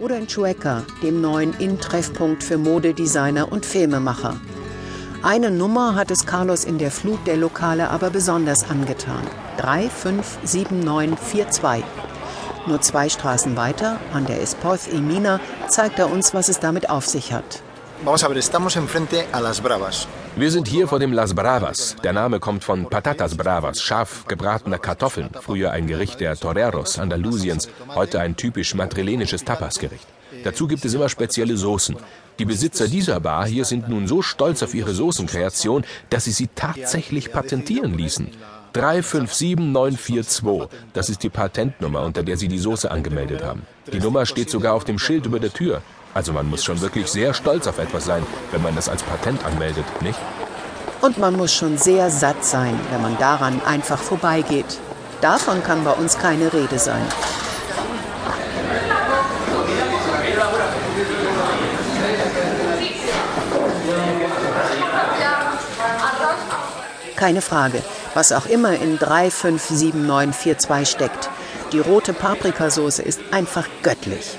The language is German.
Oder in Chueca, dem neuen In-Treffpunkt für Modedesigner und Filmemacher. Eine Nummer hat es Carlos in der Flut der Lokale aber besonders angetan. 357942. Nur zwei Straßen weiter, an der Espoz y Mina, zeigt er uns, was es damit auf sich hat. Wir sind hier vor dem Las Bravas. Der Name kommt von Patatas Bravas, scharf gebratener Kartoffeln. Früher ein Gericht der Toreros Andalusiens, heute ein typisch madrilenisches Tapasgericht. Dazu gibt es immer spezielle Soßen. Die Besitzer dieser Bar hier sind nun so stolz auf ihre Soßenkreation, dass sie sie tatsächlich patentieren ließen. 357942, das ist die Patentnummer, unter der sie die Soße angemeldet haben. Die Nummer steht sogar auf dem Schild über der Tür. Also man muss schon wirklich sehr stolz auf etwas sein, wenn man das als Patent anmeldet, nicht? Und man muss schon sehr satt sein, wenn man daran einfach vorbeigeht. Davon kann bei uns keine Rede sein. Keine Frage, was auch immer in 357942 steckt. Die rote Paprikasauce ist einfach göttlich.